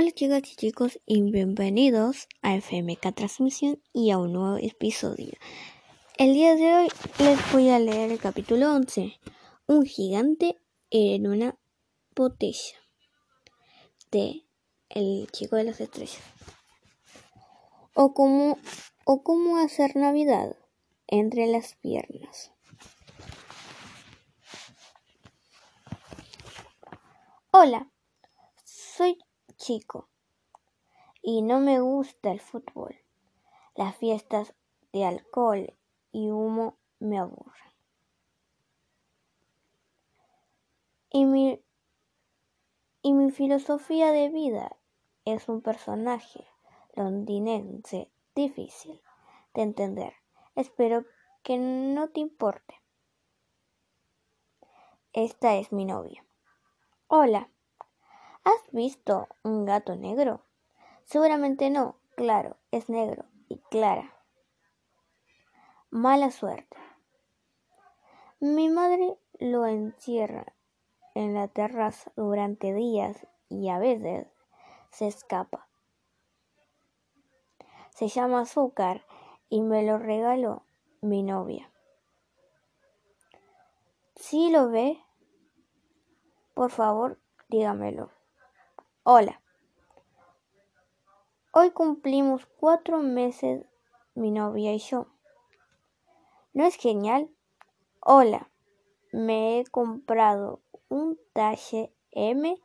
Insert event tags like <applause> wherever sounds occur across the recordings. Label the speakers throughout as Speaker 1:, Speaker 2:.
Speaker 1: Hola chicas y chicos y bienvenidos a FMK Transmisión y a un nuevo episodio. El día de hoy les voy a leer el capítulo 11, Un gigante en una botella, de El chico de las estrellas. O cómo, o cómo hacer Navidad entre las piernas. Hola, soy chico y no me gusta el fútbol. Las fiestas de alcohol y humo me aburren. Y mi, y mi filosofía de vida es un personaje londinense difícil de entender. Espero que no te importe. Esta es mi novia. Hola. ¿Has visto un gato negro? Seguramente no, claro, es negro y clara. Mala suerte. Mi madre lo encierra en la terraza durante días y a veces se escapa. Se llama azúcar y me lo regaló mi novia. Si lo ve, por favor, dígamelo. Hola. Hoy cumplimos cuatro meses mi novia y yo. ¿No es genial? Hola. Me he comprado un talle M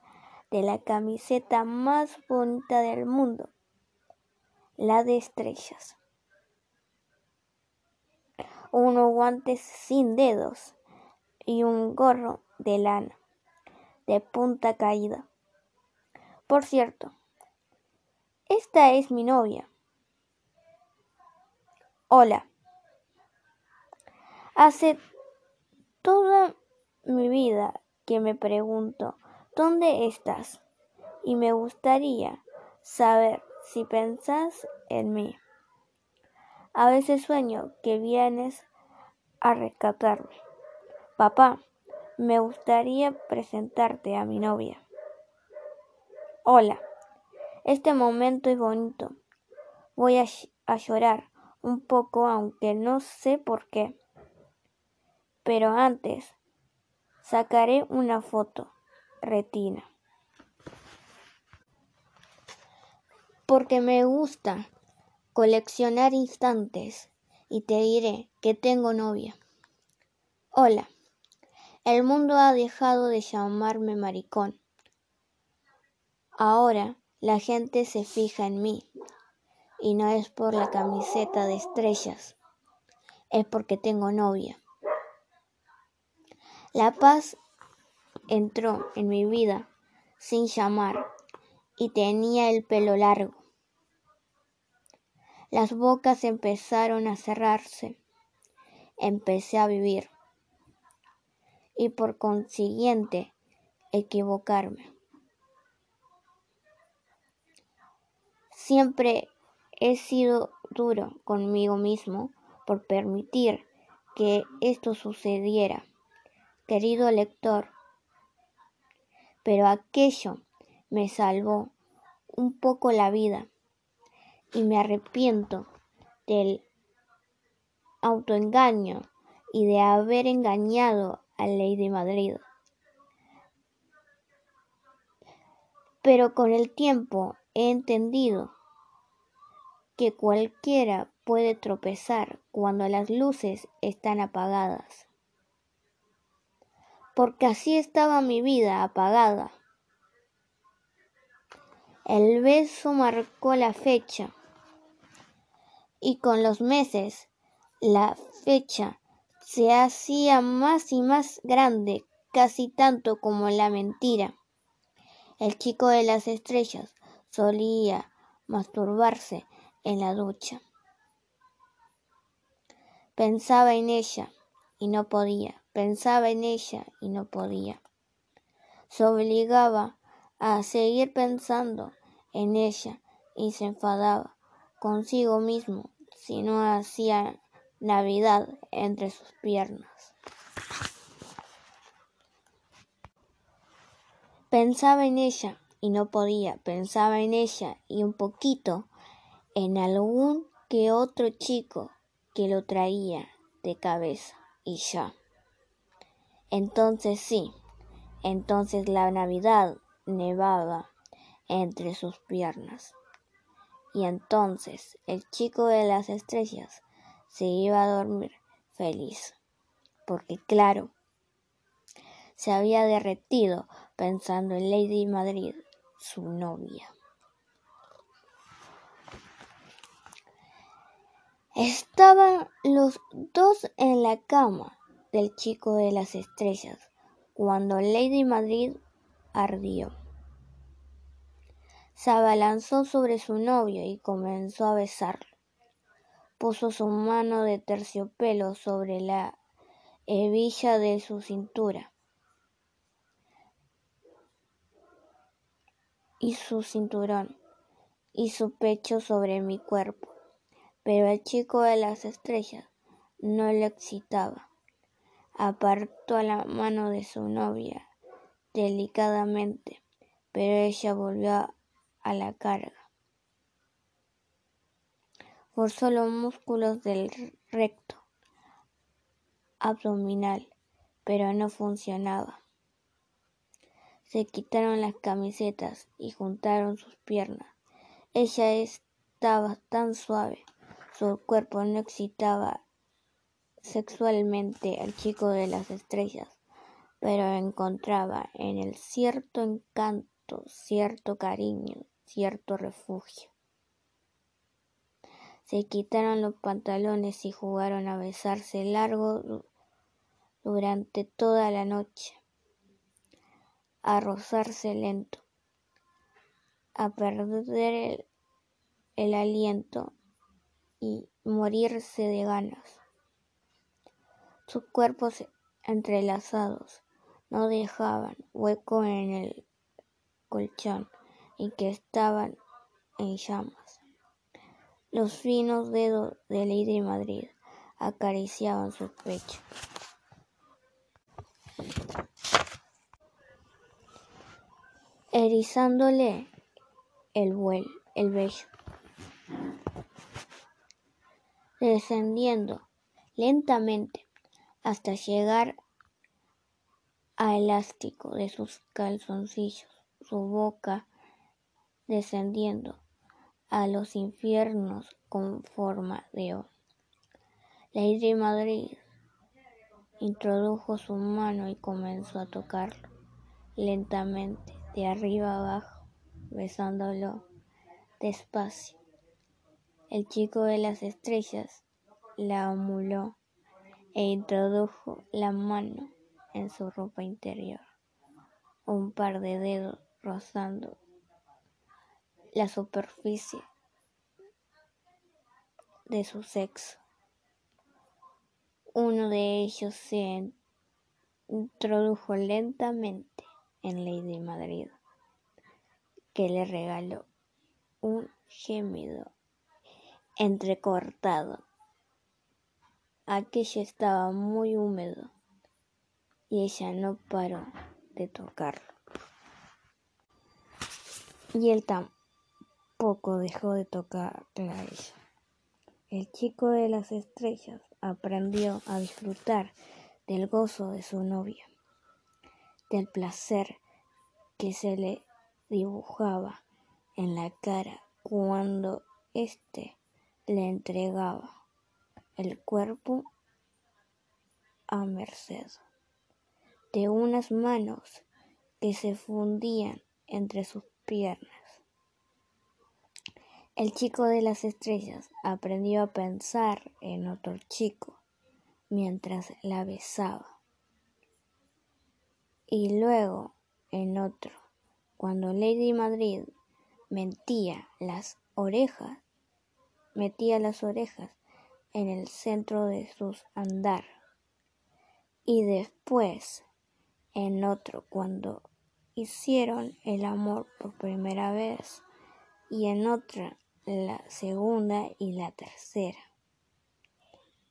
Speaker 1: de la camiseta más bonita del mundo, la de estrellas. Unos guantes sin dedos y un gorro de lana de punta caída. Por cierto, esta es mi novia. Hola. Hace toda mi vida que me pregunto, ¿dónde estás? Y me gustaría saber si pensás en mí. A veces sueño que vienes a rescatarme. Papá, me gustaría presentarte a mi novia. Hola, este momento es bonito. Voy a, llorar un poco, aunque no sé por qué. Pero antes, sacaré una foto. Retina. Porque me gusta coleccionar instantes y te diré que tengo novia. Hola. El mundo ha dejado de llamarme maricón. Ahora la gente se fija en mí y no es por la camiseta de estrellas, es porque tengo novia. La paz entró en mi vida sin llamar y tenía el pelo largo. Las bocas empezaron a cerrarse. Empecé a vivir y por consiguiente equivocarme. Siempre he sido duro conmigo mismo por permitir que esto sucediera, querido lector. Pero aquello me salvó un poco la vida y me arrepiento del autoengaño y de haber engañado a Ley Madrid. Pero con el tiempo he entendido que cualquiera puede tropezar cuando las luces están apagadas. Porque así estaba mi vida apagada. El beso marcó la fecha y con los meses la fecha se hacía más y más grande, casi tanto como la mentira. El chico de las estrellas solía masturbarse en la ducha. Pensaba en ella y no podía, pensaba en ella y no podía. Se obligaba a seguir pensando en ella y se enfadaba consigo mismo si no hacía Navidad entre sus piernas. Pensaba en ella y no podía. Pensaba en ella y un poquito en algún que otro chico que lo traía de cabeza y ya. Entonces sí, entonces la Navidad nevaba entre sus piernas. Y entonces el chico de las estrellas se iba a dormir feliz, porque claro, se había derretido pensando en Lady Madrid, su novia. Estaban los dos en la cama del chico de las estrellas cuando Lady Madrid ardió. Se abalanzó sobre su novio y comenzó a besarlo. Puso su mano de terciopelo sobre la hebilla de su cintura y su cinturón y su pecho sobre mi cuerpo. Pero el chico de las estrellas no le excitaba. Apartó la mano de su novia delicadamente, pero ella volvió a la carga. Forzó los músculos del recto abdominal, pero no funcionaba. Se quitaron las camisetas y juntaron sus piernas. Ella estaba tan suave, su cuerpo no excitaba sexualmente al chico de las estrellas, pero encontraba en él cierto encanto, cierto cariño, cierto refugio. Se quitaron los pantalones y jugaron a besarse largo durante toda la noche, a rozarse lento, a perder el, aliento y morirse de ganas. Sus cuerpos entrelazados no dejaban hueco en el colchón y que estaban en llamas. Los finos dedos de Lady Madrid acariciaban su pecho. erizándole el, vuelo, el vello, descendiendo lentamente hasta llegar a elástico de sus calzoncillos, su boca descendiendo a los infiernos con forma de O. Lady Madrid introdujo su mano y comenzó a tocarlo lentamente, de arriba abajo, besándolo despacio. El chico de las estrellas la amuló e introdujo la mano en su ropa interior, un par de dedos rozando la superficie de su sexo. Uno de ellos se introdujo lentamente en Lady Madrid, que le regaló un gemido entrecortado. Aquello estaba muy húmedo y ella no paró de tocarlo. Y él tampoco dejó de tocarla a ella. El chico de las estrellas aprendió a disfrutar del gozo de su novia, del placer que se le dibujaba en la cara cuando éste le entregaba el cuerpo a merced de unas manos que se fundían entre sus piernas. El chico de las estrellas aprendió a pensar en otro chico mientras la besaba. Y luego en otro, cuando Lady Madrid metía las orejas, metía las orejas en el centro de sus andar. Y después en otro, cuando hicieron el amor por primera vez. Y en otra la segunda y la tercera.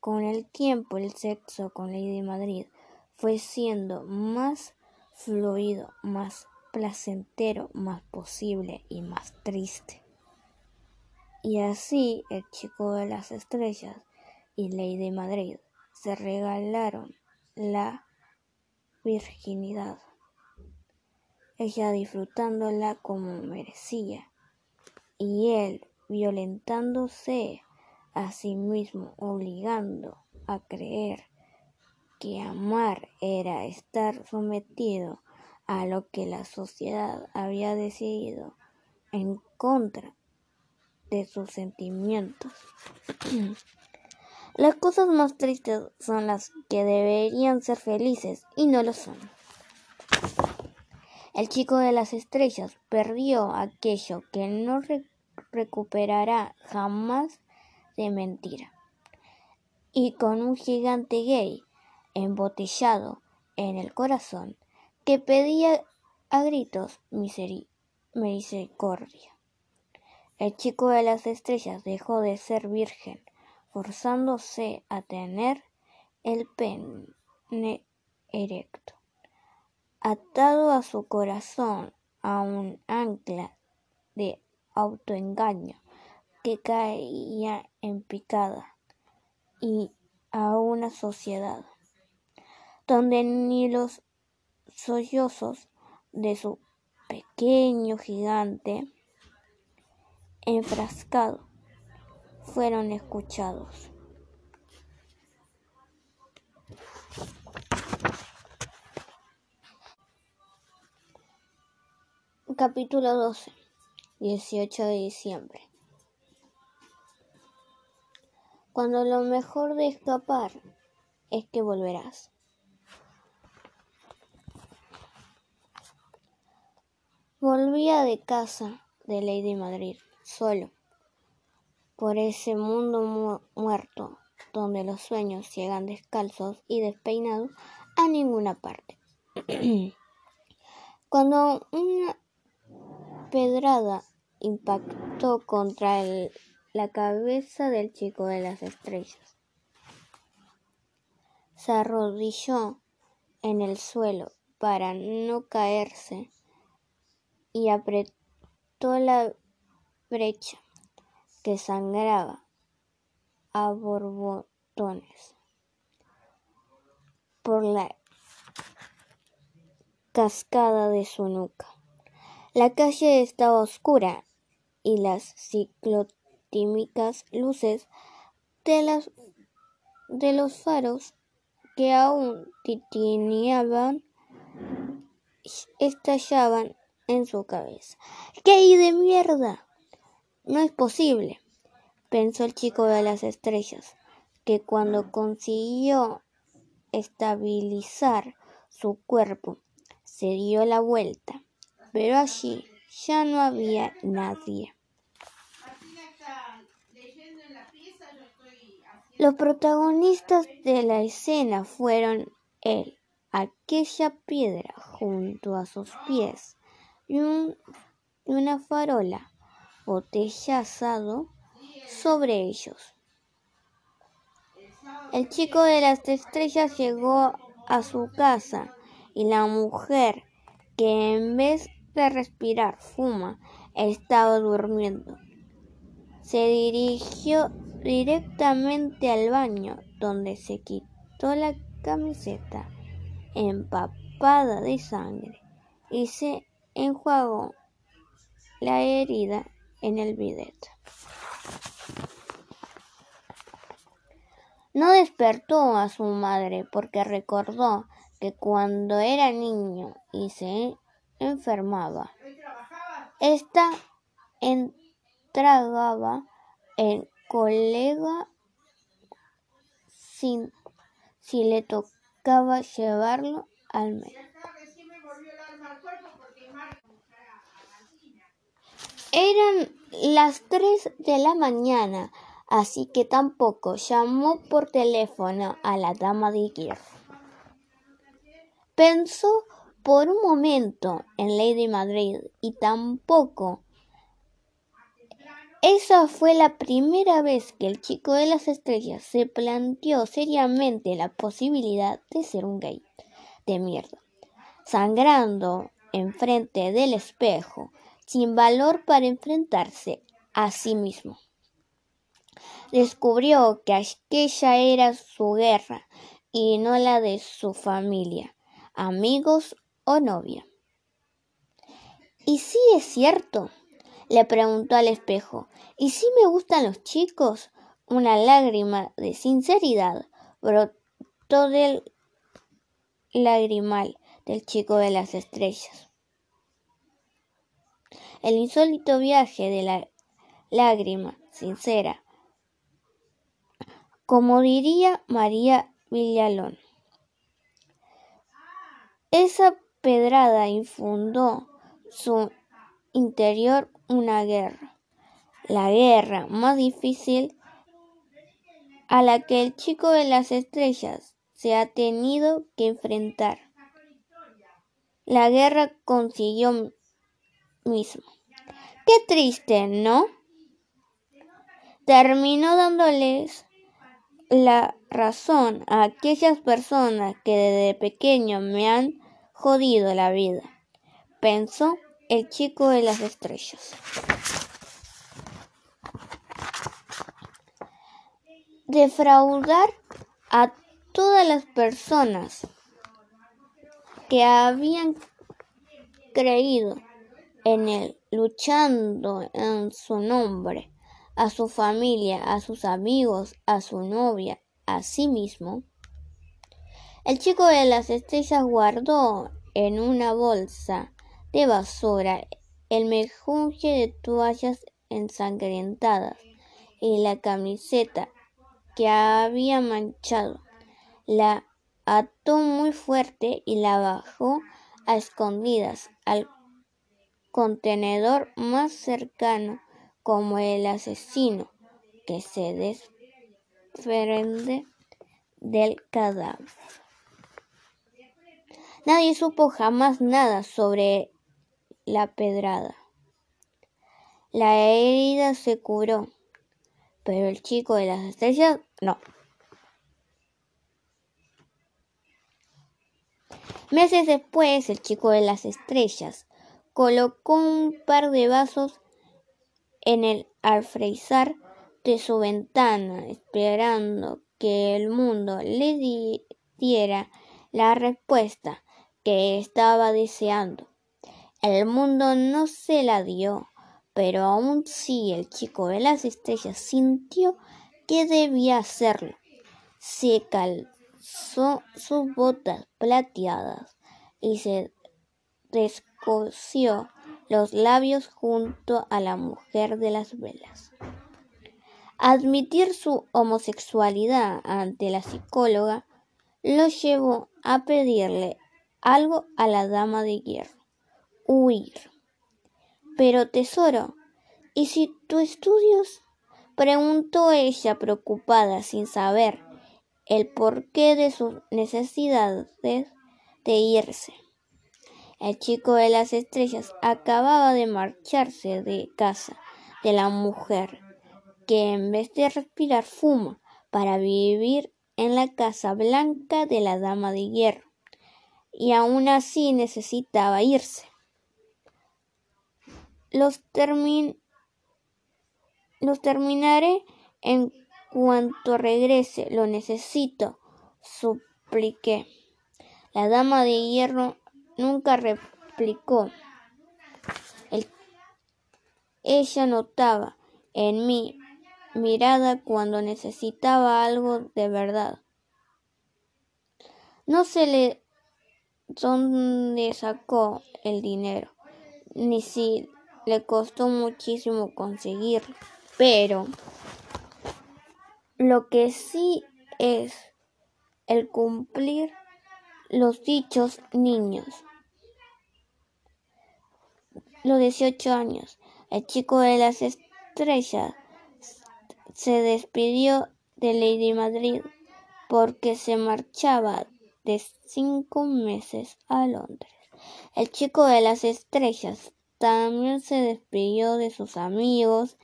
Speaker 1: Con el tiempo el sexo con Lady Madrid fue siendo más fluido, más placentero más posible y más triste. Y así el chico de las estrellas y Lady Madrid se regalaron la virginidad, ella disfrutándola como merecía, y él violentándose a sí mismo, obligando a creer que amar era estar sometido a lo que la sociedad había decidido en contra de sus sentimientos. <clears throat> Las cosas más tristes son las que deberían ser felices y no lo son. El chico de las estrellas perdió aquello que no recuperará jamás de mentira. Y con un gigante gay embotellado en el corazón que pedía a gritos misericordia. El chico de las estrellas dejó de ser virgen forzándose a tener el pene erecto, atado a su corazón a un ancla de autoengaño que caía en picada y a una sociedad donde ni los sollozos de su pequeño gigante enfrascado fueron escuchados. Capítulo 12, 18 de diciembre. Cuando lo mejor de escapar es que volverás. Volvía de casa de Lady Madrid, solo por ese mundo muerto donde los sueños llegan descalzos y despeinados a ninguna parte. <clears throat> Cuando una pedrada impactó contra la cabeza del chico de las estrellas, se arrodilló en el suelo para no caerse y apretó la brecha que sangraba a borbotones por la cascada de su nuca. La calle estaba oscura y las ciclotímicas luces de, las, de los faros que aún titineaban estallaban en su cabeza. ¿Qué de mierda? No es posible, pensó el chico de las estrellas, que cuando consiguió estabilizar su cuerpo, se dio la vuelta, pero allí ya no había nadie. Los protagonistas de la escena fueron él, aquella piedra junto a sus pies y, una farola botellazado sobre ellos. El chico de las estrellas llegó a su casa y la mujer, que en vez de respirar fuma, estaba durmiendo. Se dirigió directamente al baño, donde se quitó la camiseta empapada de sangre y se enjuagó la herida en el bidet. No despertó a su madre porque recordó que cuando era niño y se enfermaba, esta entregaba en colega sin, si le tocaba llevarlo al médico. Eran las tres de la mañana, así que tampoco llamó por teléfono a la dama de hierro. Pensó por un momento en Lady Madrid y tampoco. Esa fue la primera vez que el chico de las estrellas se planteó seriamente la posibilidad de ser un gay de mierda, sangrando enfrente del espejo, sin valor para enfrentarse a sí mismo. Descubrió que aquella era su guerra y no la de su familia, amigos o novia. ¿Y si es cierto? le preguntó al espejo. ¿Y si me gustan los chicos? Una lágrima de sinceridad brotó del lagrimal del chico de las estrellas. El insólito viaje de la lágrima sincera, como diría María Villalón. Esa pedrada infundó su interior una guerra, la guerra más difícil a la que el chico de las estrellas se ha tenido que enfrentar. La guerra consiguió mismo. Qué triste, ¿no? Terminó dándoles la razón a aquellas personas que desde pequeño me han jodido la vida, pensó el chico de las estrellas. Defraudar a todas las personas que habían creído en él, luchando en su nombre, a su familia, a sus amigos, a su novia, a sí mismo. El chico de las estrellas guardó en una bolsa de basura el mejunje de toallas ensangrentadas y la camiseta que había manchado. La ató muy fuerte y la bajó a escondidas al contenedor más cercano como el asesino que se desprende del cadáver. Nadie supo jamás nada sobre la pedrada. La herida se curó, pero el chico de las estrellas no. Meses después, el chico de las estrellas colocó un par de vasos en el alfreizar de su ventana, esperando que el mundo le diera la respuesta que estaba deseando. El mundo no se la dio, pero aún sí el chico de las estrellas sintió que debía hacerlo. Se calzó sus botas plateadas y se descosió los labios junto a la mujer de las velas. Admitir su homosexualidad ante la psicóloga lo llevó a pedirle algo a la dama de hierro huir. Pero tesoro, ¿y si tú estudios? preguntó ella preocupada sin saber el porqué de sus necesidades de irse. El chico de las estrellas acababa de marcharse de casa de la mujer que en vez de respirar fuma para vivir en la casa blanca de la dama de hierro y aún así necesitaba irse. Los, terminaré en cuanto regrese. Lo necesito, supliqué. La dama de hierro nunca replicó. ella notaba en mi mirada cuando necesitaba algo de verdad. No sé le dónde sacó el dinero, ni si le costó muchísimo conseguirlo, pero lo que sí es el cumplir los dichos niños. Los 18 años, el chico de las estrellas se despidió de Lady Madrid porque se marchaba de cinco meses a Londres. El chico de las estrellas también se despidió de sus amigos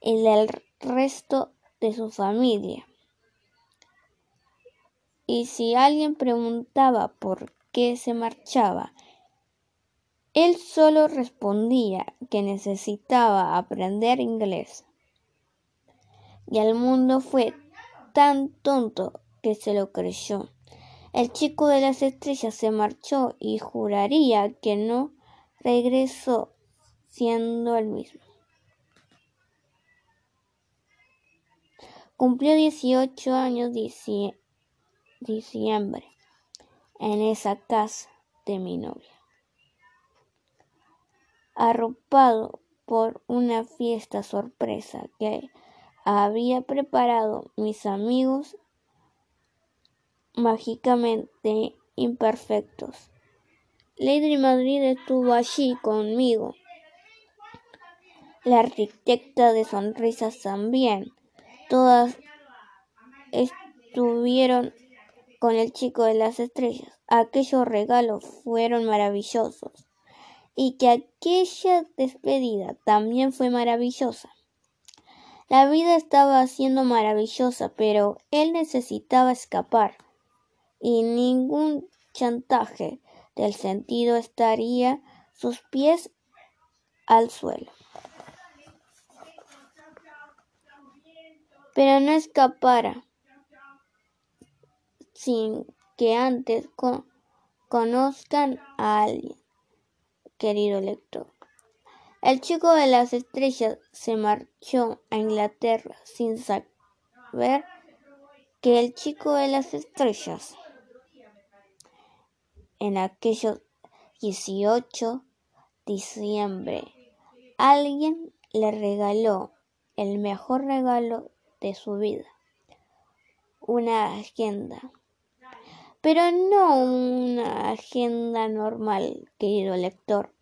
Speaker 1: y del resto de su familia. Y si alguien preguntaba por qué se marchaba, Él solo respondía que necesitaba aprender inglés. Y el mundo fue tan tonto que se lo creyó. El chico de las estrellas se marchó y juraría que no regresó siendo el mismo. Cumplió 18 años diciembre en esa casa de mi novia. Arropado por una fiesta sorpresa que había preparado mis amigos mágicamente imperfectos. Lady Madrid estuvo allí conmigo. La arquitecta de sonrisas también. Todas estuvieron con el chico de las estrellas. Aquellos regalos fueron maravillosos. Y que aquella despedida también fue maravillosa. La vida estaba siendo maravillosa, pero él necesitaba escapar. Y ningún chantaje del sentido estaría sus pies al suelo. Pero no escapara sin que antes conozcan a alguien, querido lector. El chico de las estrellas se marchó a Inglaterra sin saber que el chico de las estrellas en aquellos 18 diciembre alguien le regaló el mejor regalo de su vida, una agenda. Pero no una agenda normal, querido lector.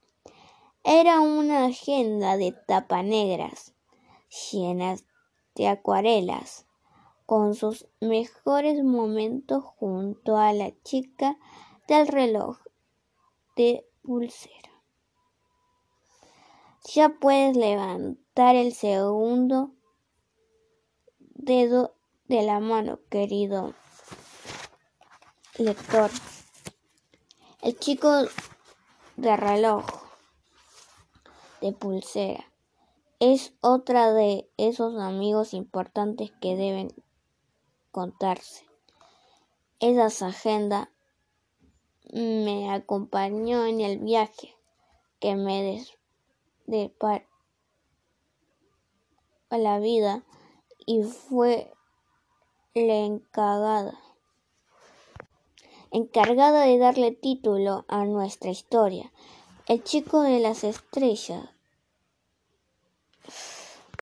Speaker 1: Era una agenda de tapa negras, llenas de acuarelas, con sus mejores momentos junto a la chica del reloj de pulsera. Ya puedes levantar el segundo dedo de la mano, querido lector. El chico de reloj de pulsera es otra de esos amigos importantes que deben contarse. Esas agendas me acompañó en el viaje que me des de a la vida y fue la encargada encargada de darle título a nuestra historia. El chico de las estrellas